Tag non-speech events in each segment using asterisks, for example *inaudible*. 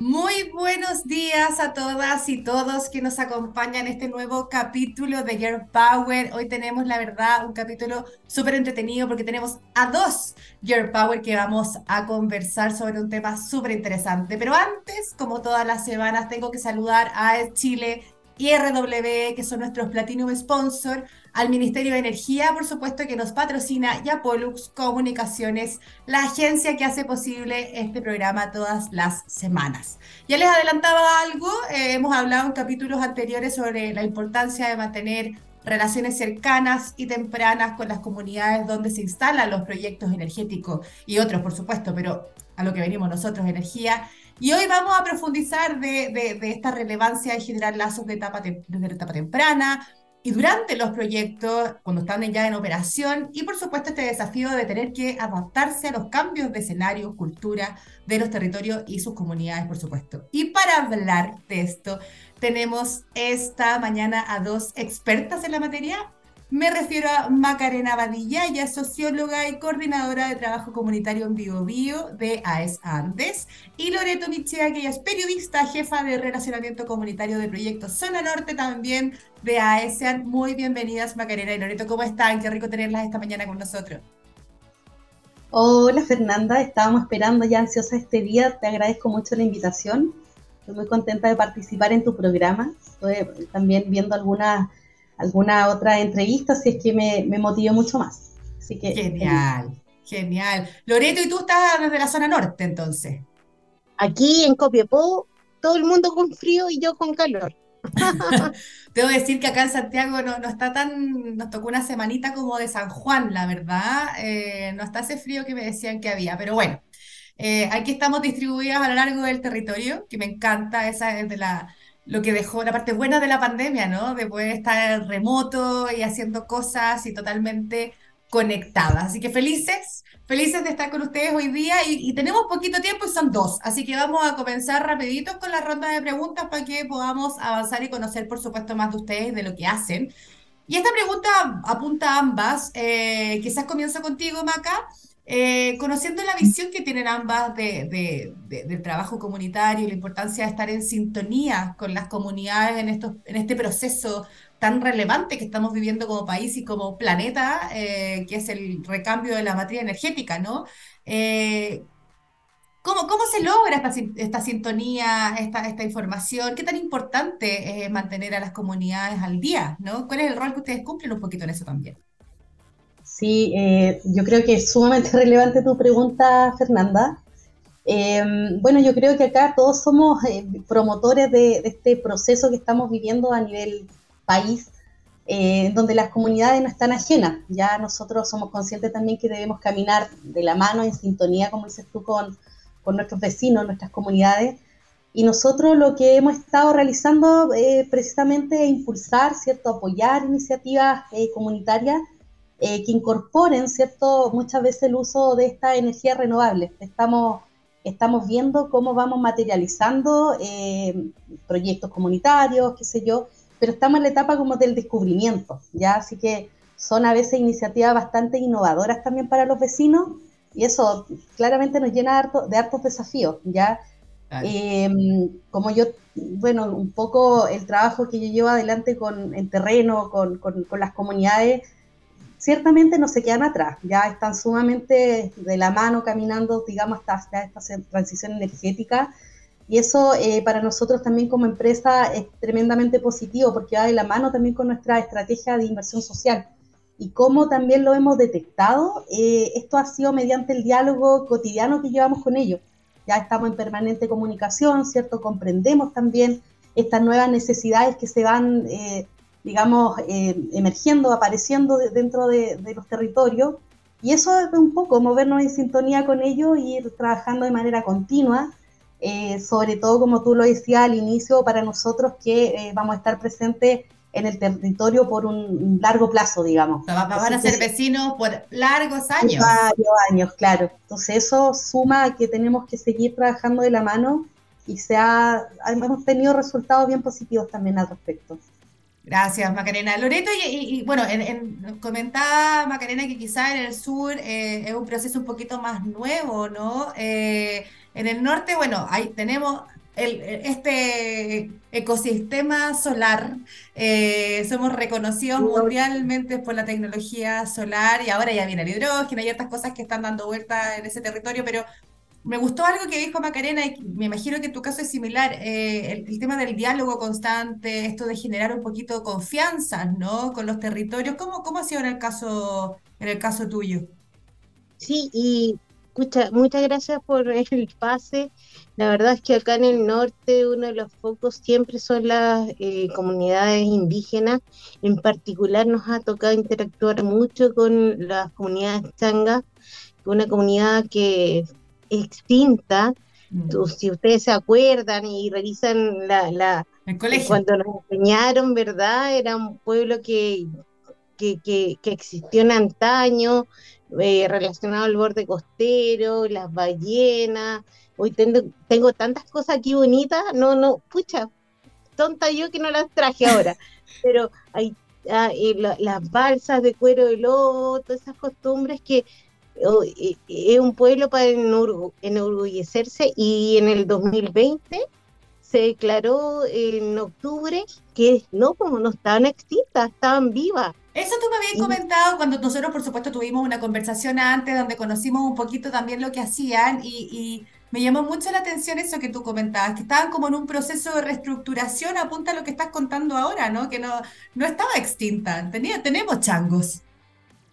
Muy buenos días a todas y todos que nos acompañan en este nuevo capítulo de Girl Power. Hoy tenemos, la verdad, un capítulo súper entretenido porque tenemos a dos Girl Power que vamos a conversar sobre un tema súper interesante. Pero antes, como todas las semanas, tengo que saludar a Chile y RW, que son nuestros Platinum Sponsor, al Ministerio de Energía, por supuesto, que nos patrocina, y a Pollux Comunicaciones, la agencia que hace posible este programa todas las semanas. Ya les adelantaba algo, eh, hemos hablado en capítulos anteriores sobre la importancia de mantener relaciones cercanas y tempranas con las comunidades donde se instalan los proyectos energéticos y otros, por supuesto, pero a lo que venimos nosotros, energía. Y hoy vamos a profundizar de, esta relevancia de generar lazos de etapa, de etapa temprana y durante los proyectos, cuando están ya en operación, y por supuesto este desafío de tener que adaptarse a los cambios de escenario, cultura de los territorios y sus comunidades, por supuesto. Y para hablar de esto, tenemos esta mañana a dos expertas en la materia, me refiero a Macarena Badilla, es socióloga y coordinadora de trabajo comunitario en Bio Bio de AES Andes, y Loreto Michea, que ella es periodista, jefa de relacionamiento comunitario de proyectos Zona Norte también de AESEAN. Muy bienvenidas Macarena y Loreto, ¿cómo están? Qué rico tenerlas esta mañana con nosotros. Hola Fernanda, estábamos esperando ya ansiosa este día, te agradezco mucho la invitación, estoy muy contenta de participar en tu programa, estoy también viendo algunas alguna otra entrevista si es que me, me motivó mucho más. Así que, genial, genial. Loreto, ¿y tú estás desde la zona norte entonces? Aquí en Copiapó, todo el mundo con frío y yo con calor. *laughs* *laughs* Debo decir que acá en Santiago no, no, está tan, nos tocó una semanita como de San Juan, la verdad. Eh, no está ese frío que me decían que había, pero bueno, eh, aquí estamos distribuidas a lo largo del territorio, que me encanta, esa es de la, lo que dejó la parte buena de la pandemia, ¿no? De poder estar remoto y haciendo cosas y totalmente conectadas. Así que felices, felices de estar con ustedes hoy día y, tenemos poquito tiempo y son dos. Así que vamos a comenzar rapidito con la ronda de preguntas para que podamos avanzar y conocer, por supuesto, más de ustedes, de lo que hacen. Y esta pregunta apunta a ambas. Eh, quizás comienzo contigo, Maca. Eh, conociendo la visión que tienen ambas de, del trabajo comunitario y la importancia de estar en sintonía con las comunidades en, estos, en este proceso tan relevante que estamos viviendo como país y como planeta, eh, que es el recambio de la materia energética, ¿no? Eh, ¿cómo, ¿cómo, se logra esta, esta sintonía, esta, esta, información? ¿Qué tan importante es mantener a las comunidades al día? ¿no? ¿Cuál es el rol que ustedes cumplen un poquito en eso también? Sí, eh, yo creo que es sumamente *laughs* relevante tu pregunta, Fernanda. Eh, bueno, yo creo que acá todos somos eh, promotores de, este proceso que estamos viviendo a nivel país, donde las comunidades no están ajenas. Ya nosotros somos conscientes también que debemos caminar de la mano, en sintonía, como dices tú, con, con nuestros vecinos, nuestras comunidades. Y nosotros lo que hemos estado realizando precisamente es impulsar, ¿cierto? apoyar iniciativas comunitarias eh, que incorporen, ¿cierto?, muchas veces el uso de esta energía renovable. Estamos, estamos viendo cómo vamos materializando eh, proyectos comunitarios, qué sé yo, pero estamos en la etapa como del descubrimiento, ¿ya? Así que son a veces iniciativas bastante innovadoras también para los vecinos y eso claramente nos llena de hartos desafíos, ¿ya? Em, como yo, bueno, un poco el trabajo que yo llevo adelante con, en terreno, con, con, con las comunidades, ciertamente no se quedan atrás, ya están sumamente de la mano caminando, digamos, hasta, esta transición energética. Y eso eh, para nosotros también como empresa es tremendamente positivo porque va de la mano también con nuestra estrategia de inversión social. Y como también lo hemos detectado, eh, esto ha sido mediante el diálogo cotidiano que llevamos con ellos. Ya estamos en permanente comunicación, ¿cierto? Comprendemos también estas nuevas necesidades que se van eh, digamos, eh, emergiendo, apareciendo dentro de, los territorios. Y eso es un poco movernos en sintonía con ellos y ir trabajando de manera continua, eh, sobre todo, como tú lo decías al inicio, para nosotros que eh, vamos a estar presentes en el territorio por un largo plazo, digamos. van a ser vecinos por largos años. Varios años, claro. Entonces eso suma a que tenemos que seguir trabajando de la mano y se ha, hemos tenido resultados bien positivos también al respecto. Gracias, Macarena. Loreto, y, bueno, en, comentaba Macarena que quizá en el sur eh, es un proceso un poquito más nuevo, ¿no? Eh, en el norte, bueno, ahí tenemos este ecosistema solar. Eh, somos reconocidos mundialmente por la tecnología solar y ahora ya viene el hidrógeno, hay otras cosas que están dando vuelta en ese territorio, pero me gustó algo que dijo Macarena y me imagino que tu caso es similar, eh, el, tema del diálogo constante, esto de generar un poquito de confianza, ¿no? Con los territorios. ¿Cómo, cómo ha sido en el caso, en el caso tuyo? Sí, y escucha, muchas gracias por el pase. La verdad es que acá en el norte uno de los focos siempre son las eh, comunidades indígenas. En particular nos ha tocado interactuar mucho con las comunidades changas, una comunidad que extinta. Mm. si ustedes se acuerdan y revisan la, la cuando nos enseñaron, ¿verdad? Era un pueblo que, que, que, existió en antaño, eh, relacionado al borde costero, las ballenas. Hoy tengo, tengo tantas cosas aquí bonitas, no, no, pucha, tonta yo que no las traje ahora, *laughs* pero hay ah, las balsas de cuero de lobo, todas esas costumbres que es un pueblo para enorgullecerse y en el 2020 se declaró en octubre que no, como no estaban extintas, estaban vivas. Eso tú me habías comentado cuando nosotros, por supuesto, tuvimos una conversación antes donde conocimos un poquito también lo que hacían y, me llamó mucho la atención eso que tú comentabas, que estaban como en un proceso de reestructuración, apunta a lo que estás contando ahora, ¿no? Que no, no estaba extinta, tenía, tenemos changos.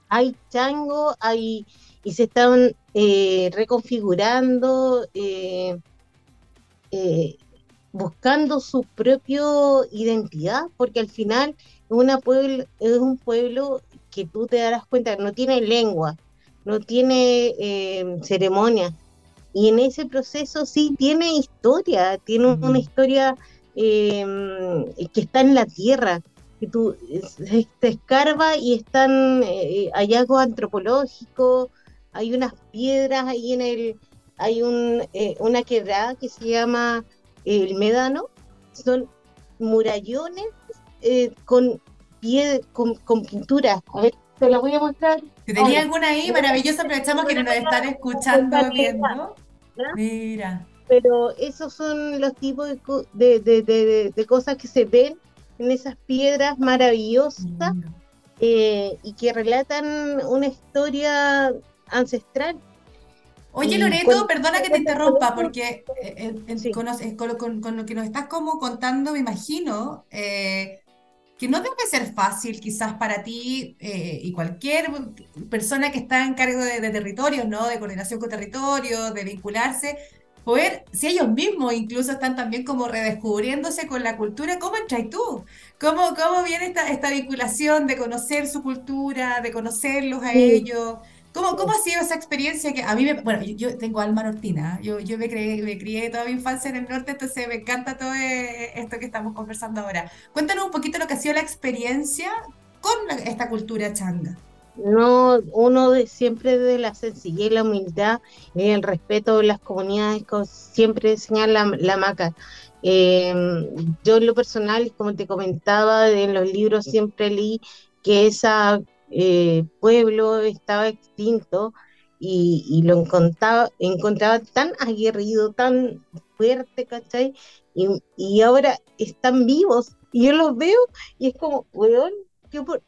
Hay chango, hay y se estaban eh, reconfigurando, eh, eh, buscando su propia identidad, porque al final una pueblo, es un pueblo que tú te darás cuenta no tiene lengua, no tiene ceremonia, y en ese proceso sí tiene historia, tiene una historia que está en la tierra, que tú te escarba y están hallazgos antropológicos, hay unas piedras ahí en el, hay un, eh, una quebrada que se llama el Médano, son murallones eh, con, pie, con, con pintura. A ver, te la voy a mostrar. Si tenía alguna ahí, maravilloso, aprovechamos que nos están escuchando, viendo. Mira. Pero esos son los tipos de, de, de, de, cosas que se ven en esas piedras maravillosas eh, y que relatan una historia ancestral. Oye, Loreto, perdona que te interrumpa, porque eh, eh, con, lo que nos estás como contando, me imagino eh, que no debe ser fácil quizás para ti y cualquier persona que está en cargo de, territorios, ¿no? De coordinación con territorios, de vincularse, poder, si ellos mismos incluso están también como redescubriéndose con la cultura, ¿cómo entras tú? ¿Cómo, cómo viene esta, esta vinculación de conocer su cultura, de conocerlos a ellos? ¿Cómo, ¿Cómo, ha sido esa experiencia que a mí me, bueno, yo, tengo alma nortina, yo, yo me, crié, me crié toda mi infancia en el norte, entonces me encanta todo eh, esto que estamos conversando ahora. Cuéntanos un poquito lo que ha sido la experiencia con esta cultura changa. No, uno de siempre de la sencillez, la humildad y el respeto de las comunidades, siempre señala la, maca. Em, yo en lo personal, como te comentaba, en los libros siempre leí que esa eh, pueblo estaba extinto y, lo encontraba, encontraba tan aguerrido, tan fuerte, ¿cachai? Y, ahora están vivos y yo los veo y es como, weón,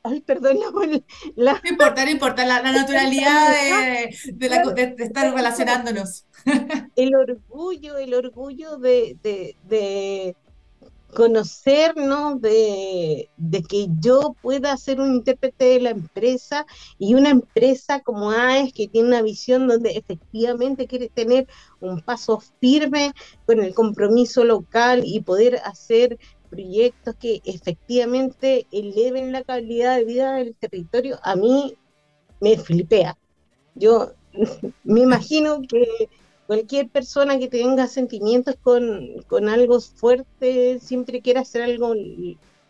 ay, perdón, *laughs* la, No importa, no importa, la, naturalidad *laughs* de, estar relacionándonos. *laughs* El orgullo, el orgullo de, conocernos, de, de, que yo pueda ser un intérprete de la empresa y una empresa como AES que tiene una visión donde efectivamente quiere tener un paso firme con el compromiso local y poder hacer proyectos que efectivamente eleven la calidad de vida del territorio, a mí me flipea. Yo *laughs* me imagino que cualquier persona que tenga sentimientos con, algo fuerte siempre quiere hacer algo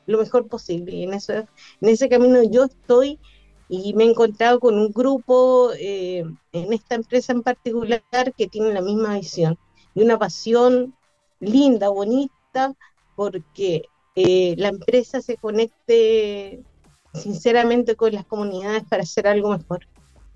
lo mejor posible. Y en, eso, en ese camino yo estoy y me he encontrado con un grupo eh, en esta empresa en particular que tiene la misma visión y una pasión linda, bonita, porque eh, la empresa se conecte sinceramente con las comunidades para hacer algo mejor.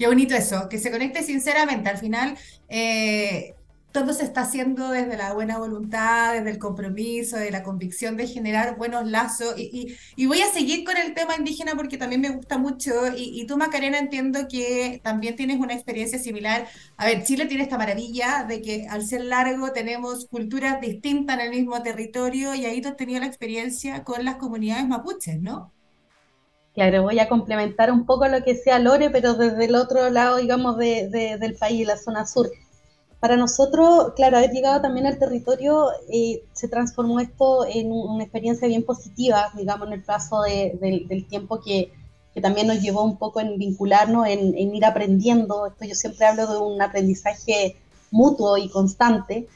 Qué bonito eso, que se conecte sinceramente. Al final, eh, todo se está haciendo desde la buena voluntad, desde el compromiso, de la convicción de generar buenos lazos. Y, voy a seguir con el tema indígena porque también me gusta mucho. Y, y, tú, Macarena, entiendo que también tienes una experiencia similar. A ver, Chile tiene esta maravilla de que al ser largo tenemos culturas distintas en el mismo territorio y ahí tú has tenido la experiencia con las comunidades mapuches, ¿no? Claro, voy a complementar un poco lo que sea Lore, pero desde el otro lado, digamos, de, de, del país, la zona sur. Para nosotros, claro, haber llegado también al territorio eh, se transformó esto en una experiencia bien positiva, digamos, en el plazo del tiempo que, también nos llevó un poco en vincularnos, en, ir aprendiendo. Esto yo siempre hablo de un aprendizaje mutuo y constante.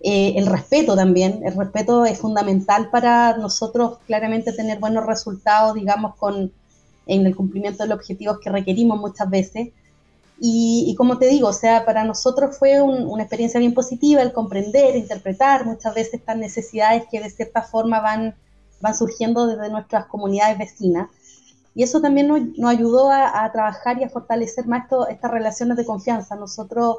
Eh, el respeto también, el respeto es fundamental para nosotros claramente tener buenos resultados, digamos, con, en el cumplimiento de los objetivos que requerimos muchas veces. Y, como te digo, o sea, para nosotros fue una experiencia bien positiva el comprender, interpretar muchas veces estas necesidades que de cierta forma van, van surgiendo desde nuestras comunidades vecinas. Y eso también nos, nos ayudó a, trabajar y a fortalecer más estas relaciones de confianza. Nosotros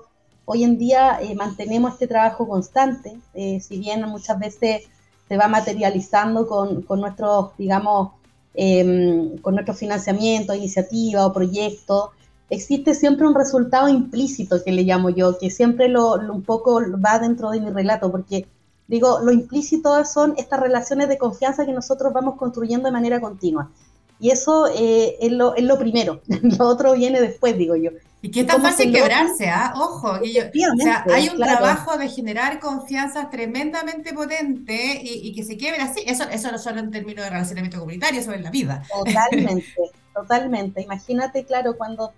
hoy en día eh, mantenemos este trabajo constante, eh, si bien muchas veces se va materializando con, nuestros, digamos, em, con nuestro financiamiento, iniciativa o proyectos, existe siempre un resultado implícito que le llamo yo, que siempre lo, un poco va dentro de mi relato, porque digo, lo implícito son estas relaciones de confianza que nosotros vamos construyendo de manera continua. Y eso eh, es, lo, es, lo, primero, *laughs* lo otro viene después, digo yo. Y que es tan fácil quebrarse, ¿ah? Ojo, o sea, hay un trabajo de generar confianza tremendamente potente y, que se quiebre así. Eso, eso no solo en términos de relacionamiento comunitario, eso es la vida. Totalmente, *laughs* totalmente. Imagínate, claro, cuando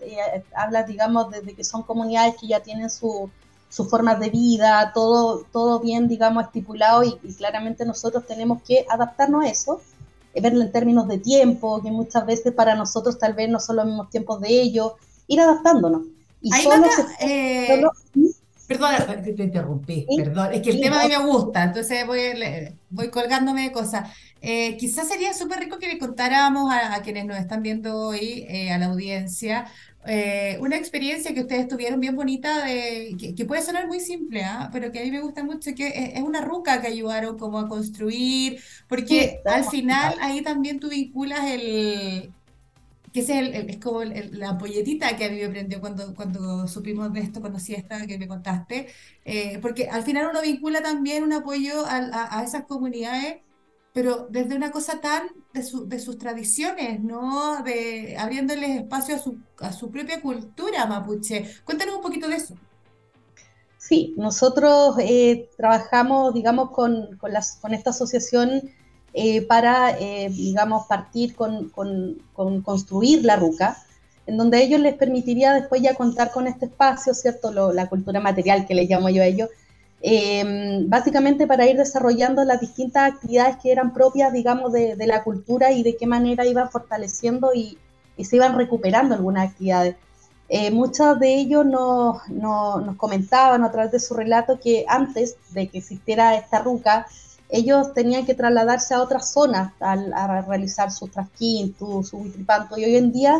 hablas, digamos, de, que son comunidades que ya tienen su, sus formas de vida, todo, todo bien, digamos, estipulado y, y claramente nosotros tenemos que adaptarnos a eso verlo en términos de tiempo, que muchas veces para nosotros tal vez no son los mismos tiempos de ellos, ir adaptándonos. Y solo, eh, Perdón, te, interrumpí, perdón. Es que el tema a mí me gusta, entonces voy, voy colgándome de cosas. Eh, quizás sería súper rico que le contáramos a, quienes nos están viendo hoy, eh, a la audiencia, una experiencia que ustedes tuvieron bien bonita, de, que, puede sonar muy simple, ¿ah? pero que a mí me gusta mucho, que es, una ruca que ayudaron como a construir, porque al final ahí también tú vinculas el, que ese es, el, es como la ampolletita que a mí me prendió cuando, cuando supimos de esto, conocí esta que me contaste, eh, porque al final uno vincula también un apoyo a, a, esas comunidades, pero desde una cosa tan de, su, de sus tradiciones, ¿no? De abriéndoles espacio a su, a su propia cultura mapuche. Cuéntanos un poquito de eso. Sí, nosotros eh, trabajamos, digamos, con, con, las, con esta asociación eh, para, eh, digamos, partir con, construir la ruca, en donde ellos les permitiría después ya contar con este espacio, ¿cierto? la cultura material que les llamo yo a ellos, eh, básicamente para ir desarrollando las distintas actividades que eran propias, digamos, de, la cultura y de qué manera iban fortaleciendo y, se iban recuperando algunas actividades. muchos de ellos nos, nos, comentaban a través de su relato que antes de que existiera esta ruca, ellos tenían que trasladarse a otras zonas a realizar su trasquín, su, su y hoy en día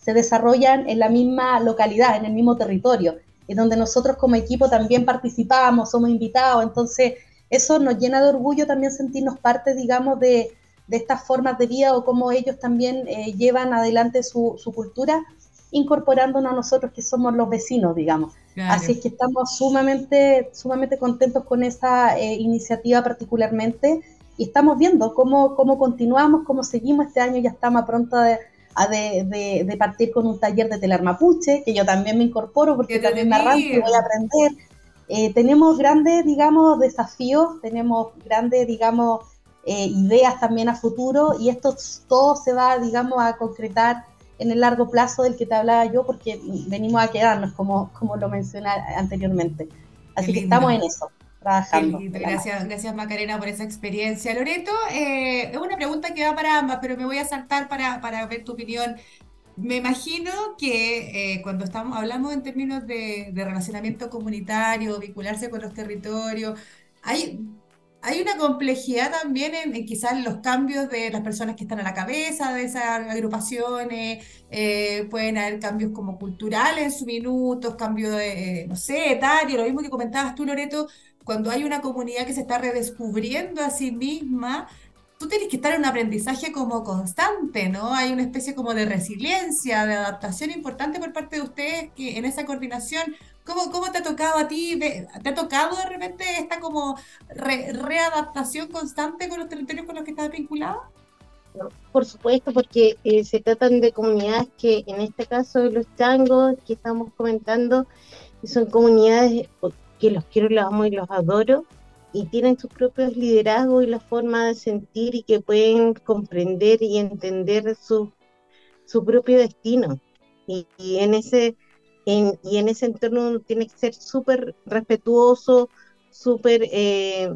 se desarrollan en la misma localidad, en el mismo territorio, y donde nosotros como equipo también participamos, somos invitados, entonces eso nos llena de orgullo también sentirnos parte, digamos, de, estas formas de vida o cómo ellos también eh, llevan adelante su cultura, incorporándonos a nosotros que somos los vecinos, digamos. Así es que estamos sumamente, sumamente contentos con esa eh, iniciativa particularmente y estamos viendo cómo, cómo continuamos, cómo seguimos este año, ya estamos a pronto de, de, partir con un taller de telar mapuche, que yo también me incorporo porque también me arranco y voy a aprender. Eh, tenemos grandes, digamos, desafíos, tenemos grandes, digamos, eh, ideas también a futuro y esto todo se va, digamos, a concretar en el largo plazo del que te hablaba yo, porque venimos a quedarnos, como, como lo mencioné anteriormente. Así que estamos en eso, trabajando. Gracias, gracias Macarena por esa experiencia. Loreto, eh, es una pregunta que va para ambas, pero me voy a saltar para, para ver tu opinión. Me imagino que eh, cuando estamos, hablamos en términos de, de relacionamiento comunitario, vincularse con los territorios, hay hay una complejidad también en, quizás los cambios de las personas que están a la cabeza de esas agrupaciones, eh, pueden haber cambios como culturales en su minutos, cambios de, eh, no sé, etario, lo mismo que comentabas tú, Loreto, cuando hay una comunidad que se está redescubriendo a sí misma, tú tienes que estar en un aprendizaje como constante, ¿no? Hay una especie como de resiliencia, de adaptación importante por parte de ustedes que en esa coordinación. ¿Cómo, cómo te ha tocado a ti? ¿Te ha tocado de repente esta como readaptación constante con los territorios con los que estás vinculado? Por supuesto, porque eh, se tratan de comunidades que, en este caso, los changos que estamos comentando, son comunidades que los quiero, los amo y los adoro, y tienen sus propios liderazgos y la forma de sentir y que pueden comprender y entender su, su propio destino. Y, en ese, en, y en ese entorno uno tiene que ser súper respetuoso, súper eh,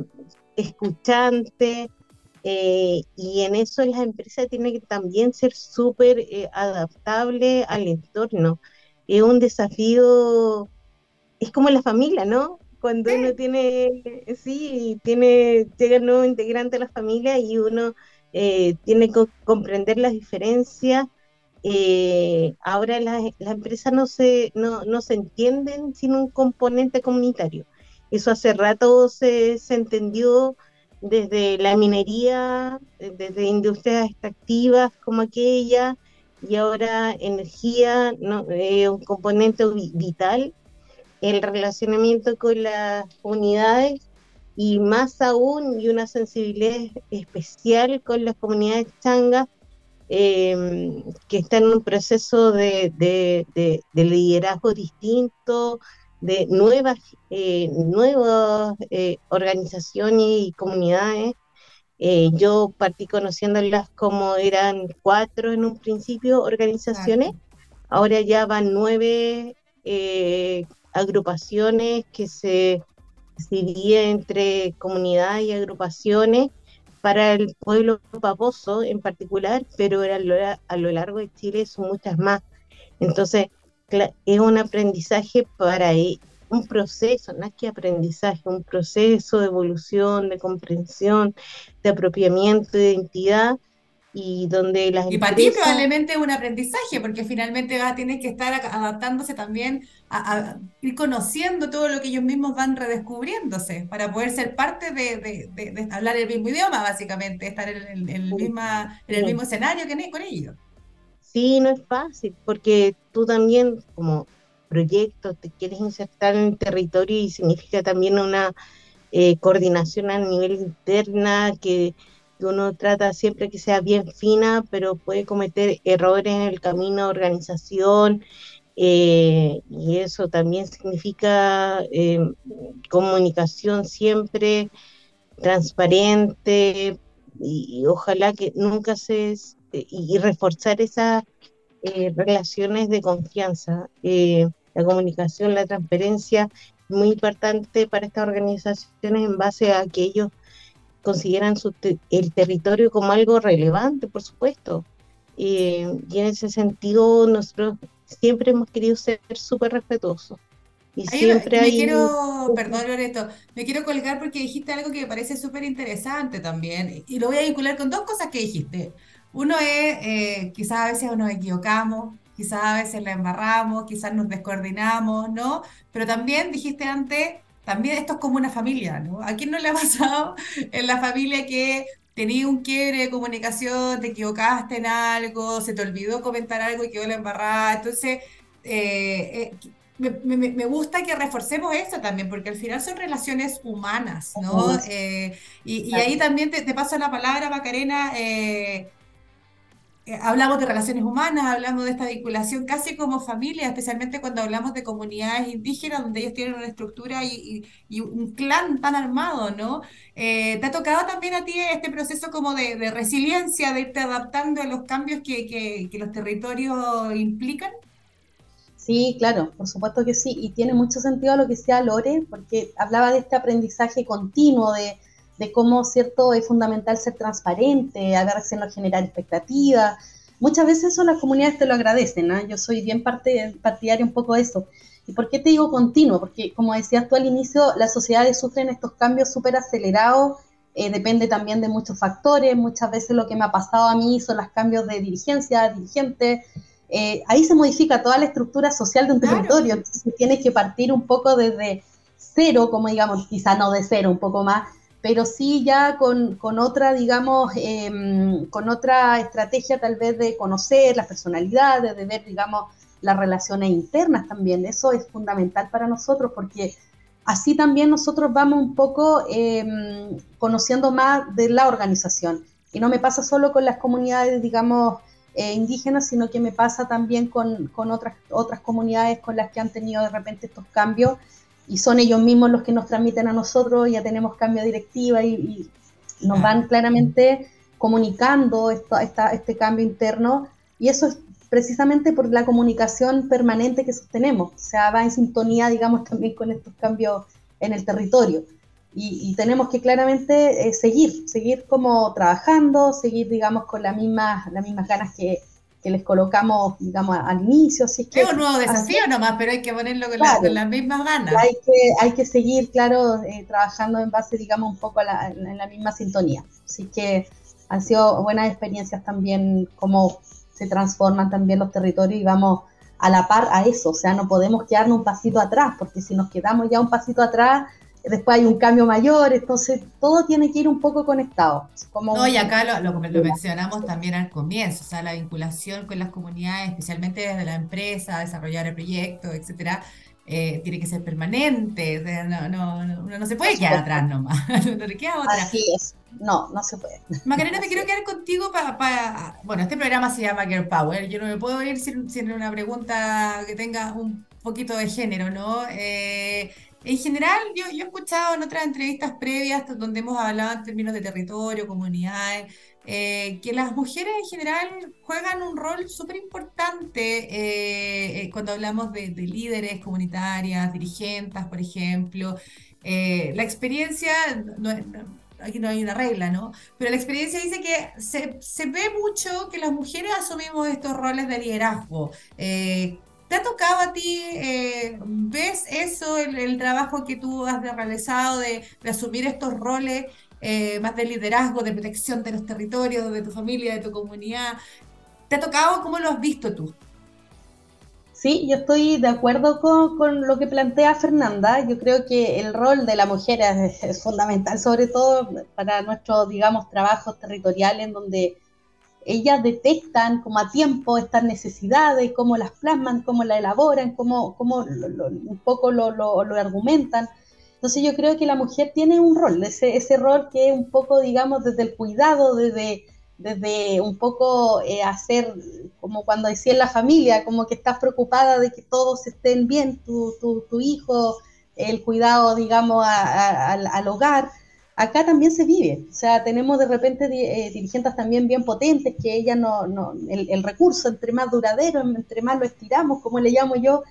escuchante, eh, y en eso la empresa tiene que también ser súper eh, adaptable al entorno. Es un desafío, es como la familia, ¿no? Cuando uno tiene, sí, tiene, llega un nuevo integrante a la familia y uno eh, tiene que comprender las diferencias. Eh, ahora las, empresas no se, no, no, se entienden sin un componente comunitario. Eso hace rato se, se entendió desde la minería, desde industrias extractivas como aquella, y ahora energía, ¿no? es un componente vital el relacionamiento con las unidades y más aún y una sensibilidad especial con las comunidades changas em, que están en un proceso de, liderazgo distinto, de nuevas, eh, nuevas eh, organizaciones y comunidades. Eh, yo partí conociéndolas como eran cuatro en un principio organizaciones, ahora ya van nueve agrupaciones que se dividían entre comunidades y agrupaciones para el pueblo paposo en particular, pero a lo, a lo largo de Chile son muchas más. Entonces, es un aprendizaje para e, un proceso, no es que aprendizaje, un proceso de evolución, de comprensión, de apropiamiento de identidad y donde las y para ti probablemente es un aprendizaje porque finalmente va, tienes que estar adaptándose también a, ir conociendo todo lo que ellos mismos van redescubriéndose para poder ser parte de, de, hablar el mismo idioma básicamente estar en, el, misma, en el mismo escenario que con ellos. Sí no es fácil porque tú también como proyecto te quieres insertar en el territorio y significa también una eh, coordinación a nivel interna que uno trata siempre que sea bien fina, pero puede cometer errores en el camino de organización, eh, y eso también significa eh, comunicación siempre transparente, y, ojalá que nunca se... y, reforzar esas eh, relaciones de confianza. la comunicación, la transparencia, muy importante para estas organizaciones en base a que consideran el territorio como algo relevante, por supuesto. y en ese sentido, nosotros siempre hemos querido ser súper respetuosos. Y siempre me, quiero, perdón Loreto, me quiero colgar porque dijiste algo que me parece súper interesante también, y lo voy a vincular con dos cosas que dijiste. Uno es, eh, quizás a veces nos equivocamos, quizás a veces la embarramos, quizás nos descoordinamos, ¿no? Pero también dijiste antes, también esto es como una familia, ¿no? ¿A quién no le ha pasado en la familia que tenía un quiebre de comunicación, te equivocaste en algo, se te olvidó comentar algo y quedó la embarrada? Entonces, eh, eh, me, gusta que reforcemos eso también, porque al final son relaciones humanas, ¿no? Eh, y, ahí también te, te, paso la palabra, Macarena. Eh, hablamos de relaciones humanas, hablamos de esta vinculación casi como familia, especialmente cuando hablamos de comunidades indígenas, donde ellos tienen una estructura y, un clan tan armado, ¿no? Eh, ¿Te ha tocado también a ti este proceso como de, resiliencia, de irte adaptando a los cambios que, los territorios implican? Sí, claro, por supuesto que sí, y tiene mucho sentido lo que decía Lore, porque hablaba de este aprendizaje continuo, de de cómo, ¿cierto?, es fundamental ser transparente, a veces no generar expectativas. Muchas veces eso las comunidades te lo agradecen, ¿no? Yo soy bien parte, partidaria un poco de eso. ¿Y por qué te digo continuo? Porque, como decías tú al inicio, las sociedades sufren estos cambios súper acelerados eh, depende también de muchos factores, muchas veces lo que me ha pasado a mí son los cambios de dirigencia, dirigente, eh, ahí se modifica toda la estructura social de un territorio, entonces tienes que partir un poco desde cero, como digamos, quizá no de cero, un poco más, pero sí ya con, con otra, digamos, em, con otra estrategia tal vez de conocer las personalidades, de ver, digamos, las relaciones internas también. Eso es fundamental para nosotros porque así también nosotros vamos un poco em, conociendo más de la organización. Y no me pasa solo con las comunidades, digamos, eh, indígenas, sino que me pasa también con, con, otras, otras comunidades con las que han tenido de repente estos cambios y son ellos mismos los que nos transmiten a nosotros, ya tenemos cambio de directiva y, nos van claramente comunicando esto, esta, este cambio interno y eso es precisamente por la comunicación permanente que sostenemos, o sea, va en sintonía, digamos, también con estos cambios en el territorio. Y, tenemos que claramente eh, seguir, seguir como trabajando, seguir, digamos, con la misma, las mismas ganas que, que les colocamos, digamos, al inicio. Así es, que, es un nuevo desafío nomás, pero hay que ponerlo con, las mismas ganas. Hay que, hay que seguir, claro, eh, trabajando en base, digamos, un poco a en la misma sintonía. Así que han sido buenas experiencias también, cómo se transforman también los territorios y vamos a la par a eso. O sea, no podemos quedarnos un pasito atrás, porque si nos quedamos ya un pasito atrás, después hay un cambio mayor, entonces todo tiene que ir un poco conectado. Como no, y acá lo, lo, mencionamos también al comienzo, o sea, la vinculación con las comunidades, especialmente desde la empresa, desarrollar el proyecto, etcétera, eh, tiene que ser permanente, no, no, no, uno no se puede quedar atrás nomás, *laughs* no le queda otra. Así es, no, no se puede. Macarena, me quiero quedar contigo para, bueno, este programa se llama Girl Power, yo no me puedo ir sin, sin una pregunta que tenga un poquito de género, ¿no? Eh, en general, yo, he escuchado en otras entrevistas previas donde hemos hablado en términos de territorio, comunidades, eh, que las mujeres en general juegan un rol súper importante eh, eh, cuando hablamos de, líderes comunitarias, dirigentes, por ejemplo. la experiencia, aquí no hay una regla, ¿no? Pero la experiencia dice que se, se ve mucho que las mujeres asumimos estos roles de liderazgo. ¿Te ha tocado a ti, eh, ves eso, el, trabajo que tú has realizado de, asumir estos roles eh, más de liderazgo, de protección de los territorios, de tu familia, de tu comunidad? ¿Te ha tocado? ¿Cómo lo has visto tú? Sí, yo estoy de acuerdo con, lo que plantea Fernanda. Yo creo que el rol de la mujer es, fundamental, sobre todo para nuestros, digamos, trabajos territoriales, donde ellas detectan como a tiempo estas necesidades, cómo las plasman, cómo las elaboran, cómo, cómo un poco lo, lo, argumentan. Entonces yo creo que la mujer tiene un rol, ese, ese rol que es un poco, digamos, desde el cuidado, desde, desde un poco eh, hacer, como cuando decía en la familia, como que estás preocupada de que todos estén bien, tu, tu, tu hijo, el cuidado, digamos, al hogar acá también se vive. O sea, tenemos de repente eh, dirigentes también bien potentes que ella no, no el, recurso entre más duradero, entre más lo estiramos, como le llamo yo,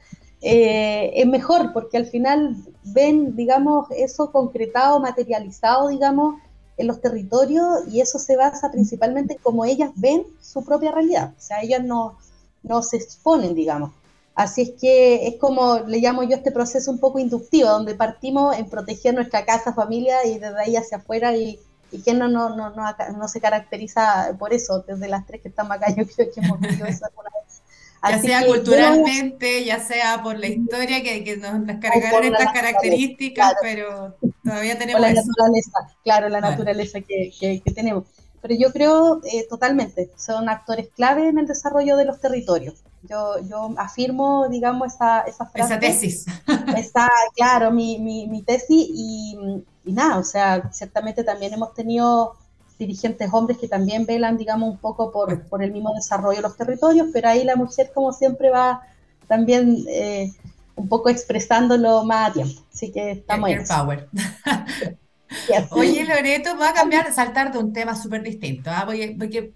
eh, es mejor porque al final ven, digamos, eso concretado, materializado, digamos, en los territorios y eso se basa principalmente en cómo ellas ven su propia realidad. O sea, ellas no, no se exponen, digamos. Así es que es como le llamo yo este proceso un poco inductivo, donde partimos en proteger nuestra casa, familia y desde ahí hacia afuera y, y que no, no, no, no, se caracteriza por eso, desde las tres que estamos acá, *laughs* yo creo que hemos vivido eso alguna vez. ya sea culturalmente, ya sea por la historia que, que nos, cargaron estas características, pero todavía tenemos la naturaleza, claro, la naturaleza que, que, tenemos. Pero yo creo eh, totalmente, son actores clave en el desarrollo de los territorios. Yo, yo afirmo, digamos, esa, esa frase. Esa tesis. Esa, claro, mi, mi, mi tesis y, y, nada, o sea, ciertamente también hemos tenido dirigentes hombres que también velan, digamos, un poco por, por el mismo desarrollo de los territorios, pero ahí la mujer, como siempre, va también eh, un poco expresándolo más a tiempo. Así que estamos en power. *laughs* Oye, Loreto, voy a cambiar, saltar de un tema súper distinto, ¿ah? porque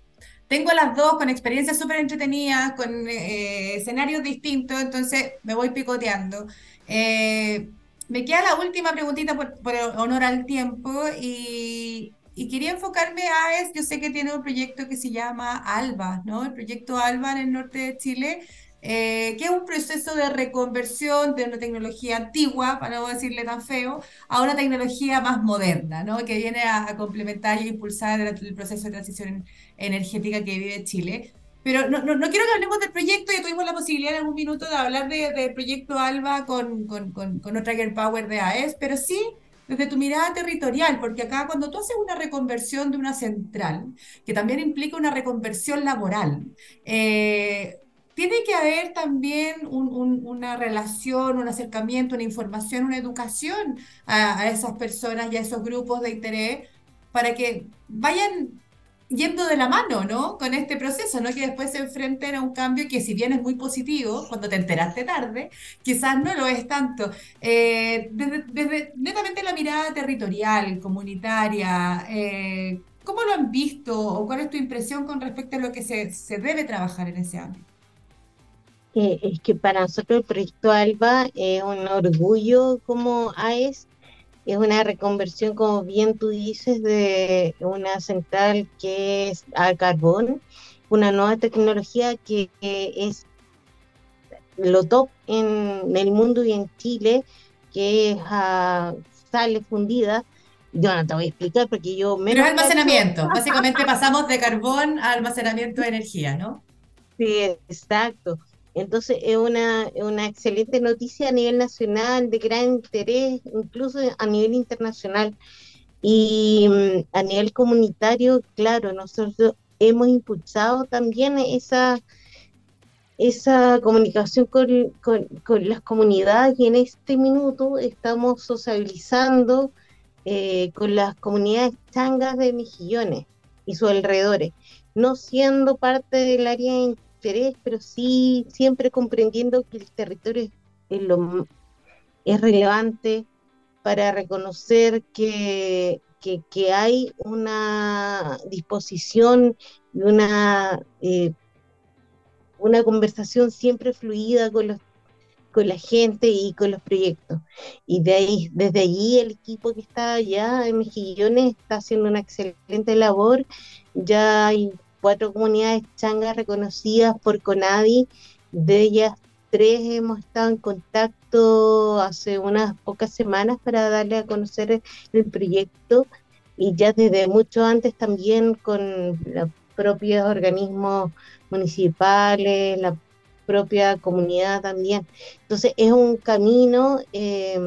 tengo las dos con experiencias súper entretenidas, con eh, escenarios distintos, entonces me voy picoteando. Eh, me queda la última preguntita por, honor al tiempo y, quería enfocarme a es, yo sé que tiene un proyecto que se llama ALBA, ¿no? El proyecto ALBA en el norte de Chile, eh, que es un proceso de reconversión de una tecnología antigua, para no decirle tan feo, a una tecnología más moderna, ¿no? que viene a, complementar y impulsar el, proceso de transición energética que vive Chile. Pero no, no, no, quiero que hablemos del proyecto, ya tuvimos la posibilidad en un minuto de hablar del proyecto ALBA con, con, con, con otra Girl Power de AES, pero sí desde tu mirada territorial, porque acá cuando tú haces una reconversión de una central, que también implica una reconversión laboral, eh, tiene que haber también una relación, un acercamiento, una información, una educación a, esas personas y a esos grupos de interés para que vayan yendo de la mano, ¿no? Con este proceso, ¿no? Que después se enfrenten a un cambio que si bien es muy positivo, cuando te enteraste tarde, quizás no lo es tanto. Eh, desde, netamente la mirada territorial, comunitaria, eh, ¿cómo lo han visto o cuál es tu impresión con respecto a lo que se, se debe trabajar en ese ámbito? Es que para nosotros el proyecto ALBA es un orgullo como AES, es una reconversión, como bien tú dices, de una central que es a carbón, una nueva tecnología que, es lo top en el mundo y en Chile, que es a sale fundida. Yo no te voy a explicar porque yo... Pero es almacenamiento. Básicamente pasamos de carbón a almacenamiento de energía, ¿no? Sí, exacto. Entonces es una, excelente noticia a nivel nacional, de gran interés, incluso a nivel internacional. Y mm, a nivel comunitario, claro, nosotros hemos impulsado también esa, esa comunicación con, con, las comunidades y en este minuto estamos sociabilizando eh, con las comunidades changas de Mejillones y sus alrededores, no siendo parte del área pero sí siempre comprendiendo que el territorio es, es relevante para reconocer que, que, hay una disposición y una, eh, una conversación siempre fluida con los con la gente y con los proyectos. Y de ahí, desde allí el equipo que está allá en Mejillones está haciendo una excelente labor. Ya hay cuatro comunidades changas reconocidas por CONADI, de ellas tres hemos estado en contacto hace unas pocas semanas para darle a conocer el proyecto y ya desde mucho antes también con los propios organismos municipales, la propia comunidad también. Entonces es un camino eh,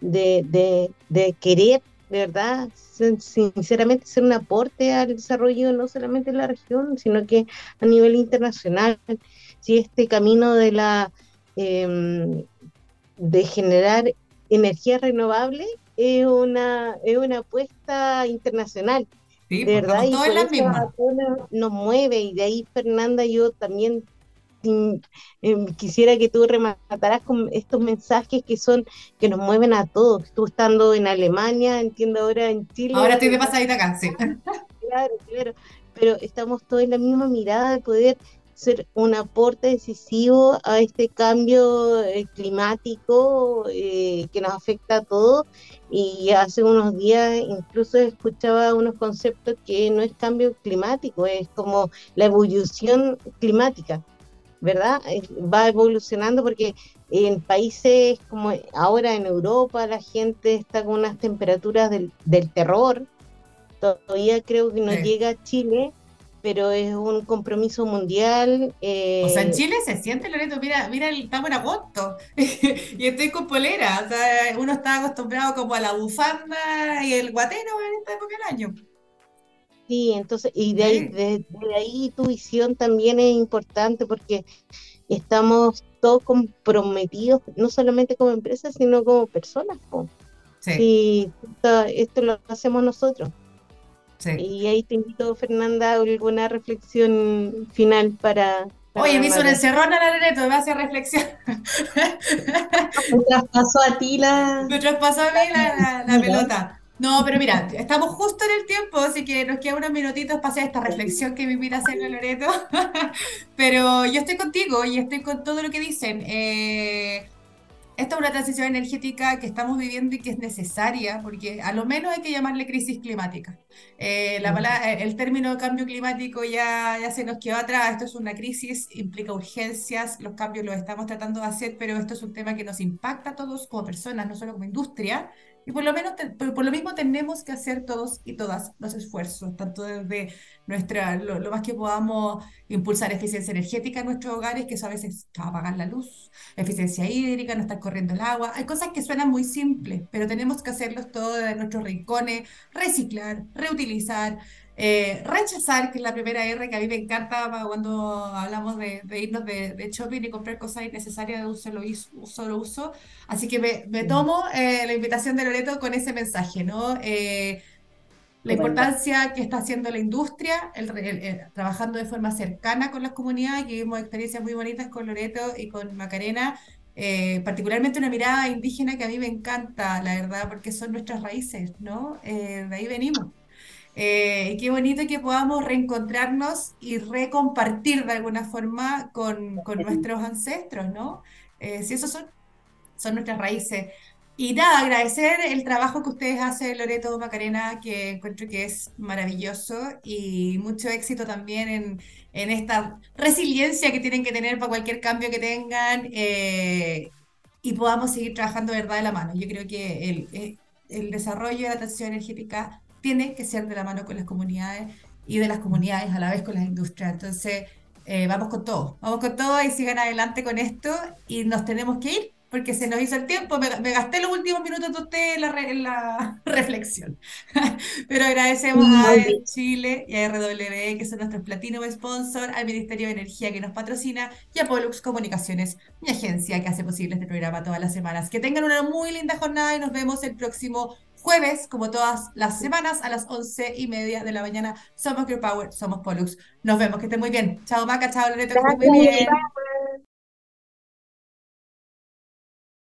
de, de querer de verdad, sinceramente, ser un aporte al desarrollo no solamente en la región, sino que a nivel internacional. Si este camino de la em, de generar energía renovable es una, es una apuesta internacional. de pues, verdad, y nos mueve, y de ahí Fernanda, yo también quisiera que tú remataras con estos mensajes que son que nos mueven a todos. Tú estando en Alemania, entiendo ahora en Chile. Ahora estoy de pasadita acá, sí. *laughs* Claro, claro. Pero estamos todos en la misma mirada de poder ser un aporte decisivo a este cambio eh, climático eh, que nos afecta a todos. Y hace unos días incluso escuchaba unos conceptos que no es cambio climático, es como la evolución climática. ¿Verdad? Va evolucionando porque en países como ahora en Europa la gente está con unas temperaturas del, terror. Todavía creo que no llega a Chile, pero es un compromiso mundial. Eh, o sea, en Chile se siente, Loreto, mira, mira, estamos en agosto *laughs* y estoy con polera. O sea, uno está acostumbrado como a la bufanda y el guatero en esta época del año. Sí, entonces, y de ahí, de, ahí tu visión también es importante porque estamos todos comprometidos, no solamente como empresa, sino como personas. Sí. esto, lo hacemos nosotros. Sí. Y ahí te invito, Fernanda, a alguna reflexión final para... Oye, me hizo una encerrona la Loreto, me hace reflexión. *laughs* Me traspasó a ti la... Me traspasó a mí la, la *laughs* pelota. No, pero mira, estamos justo en el tiempo, así que nos quedan unos minutitos para hacer esta reflexión que me invita a hacer Loreto. *laughs* pero yo estoy contigo y estoy con todo lo que dicen. Eh, esta es una transición energética que estamos viviendo y que es necesaria, porque a lo menos hay que llamarle crisis climática. Eh, la eh, el término cambio climático ya, ya se nos quedó atrás, esto es una crisis, implica urgencias, los cambios los estamos tratando de hacer, pero esto es un tema que nos impacta a todos como personas, no solo como industria, y por lo, menos por, lo mismo tenemos que hacer todos y todas los esfuerzos, tanto desde nuestra, lo, más que podamos impulsar eficiencia energética en nuestros hogares, que eso a veces apagar la luz, eficiencia hídrica, no estar corriendo el agua. Hay cosas que suenan muy simples, pero tenemos que hacerlos todos en nuestros rincones, reciclar, reutilizar, eh, rechazar, que es la primera R que a mí me encanta cuando hablamos de, irnos de, shopping y comprar cosas innecesarias de un solo, solo uso. Así que me, tomo eh, la invitación de Loreto con ese mensaje, ¿no? Eh, la importancia que está haciendo la industria, el, trabajando de forma cercana con las comunidades, que vimos experiencias muy bonitas con Loreto y con Macarena, particularmente una mirada indígena que a mí me encanta, la verdad, porque son nuestras raíces, ¿no? de ahí venimos. Eh, qué bonito que podamos reencontrarnos y recompartir de alguna forma con, con nuestros ancestros, ¿no? Eh, si esos son, son nuestras raíces. Y nada, agradecer el trabajo que ustedes hacen, Loreto Macarena, que encuentro que es maravilloso y mucho éxito también en, en esta resiliencia que tienen que tener para cualquier cambio que tengan eh, y podamos seguir trabajando verdad de la mano. Yo creo que el, eh, el desarrollo de la transición energética tiene que ser de la mano con las comunidades y de las comunidades a la vez con las industrias. Entonces, eh, vamos con todo, vamos con todo y sigan adelante con esto y nos tenemos que ir porque se nos hizo el tiempo, me, gasté los últimos minutos de usted en la, en la *laughs* reflexión. *laughs* Pero agradecemos a Chile y a RWE, que son nuestros Platinum Sponsor, al Ministerio de Energía que nos patrocina y a Pollux Comunicaciones, mi agencia que hace posible este programa todas las semanas. Que tengan una muy linda jornada y nos vemos el próximo jueves, como todas las semanas, a las once y media de la mañana. Somos Girl Power, somos Pollux. Nos vemos, que estén muy bien. Chao Maca, chao Loreto, que estén muy bien.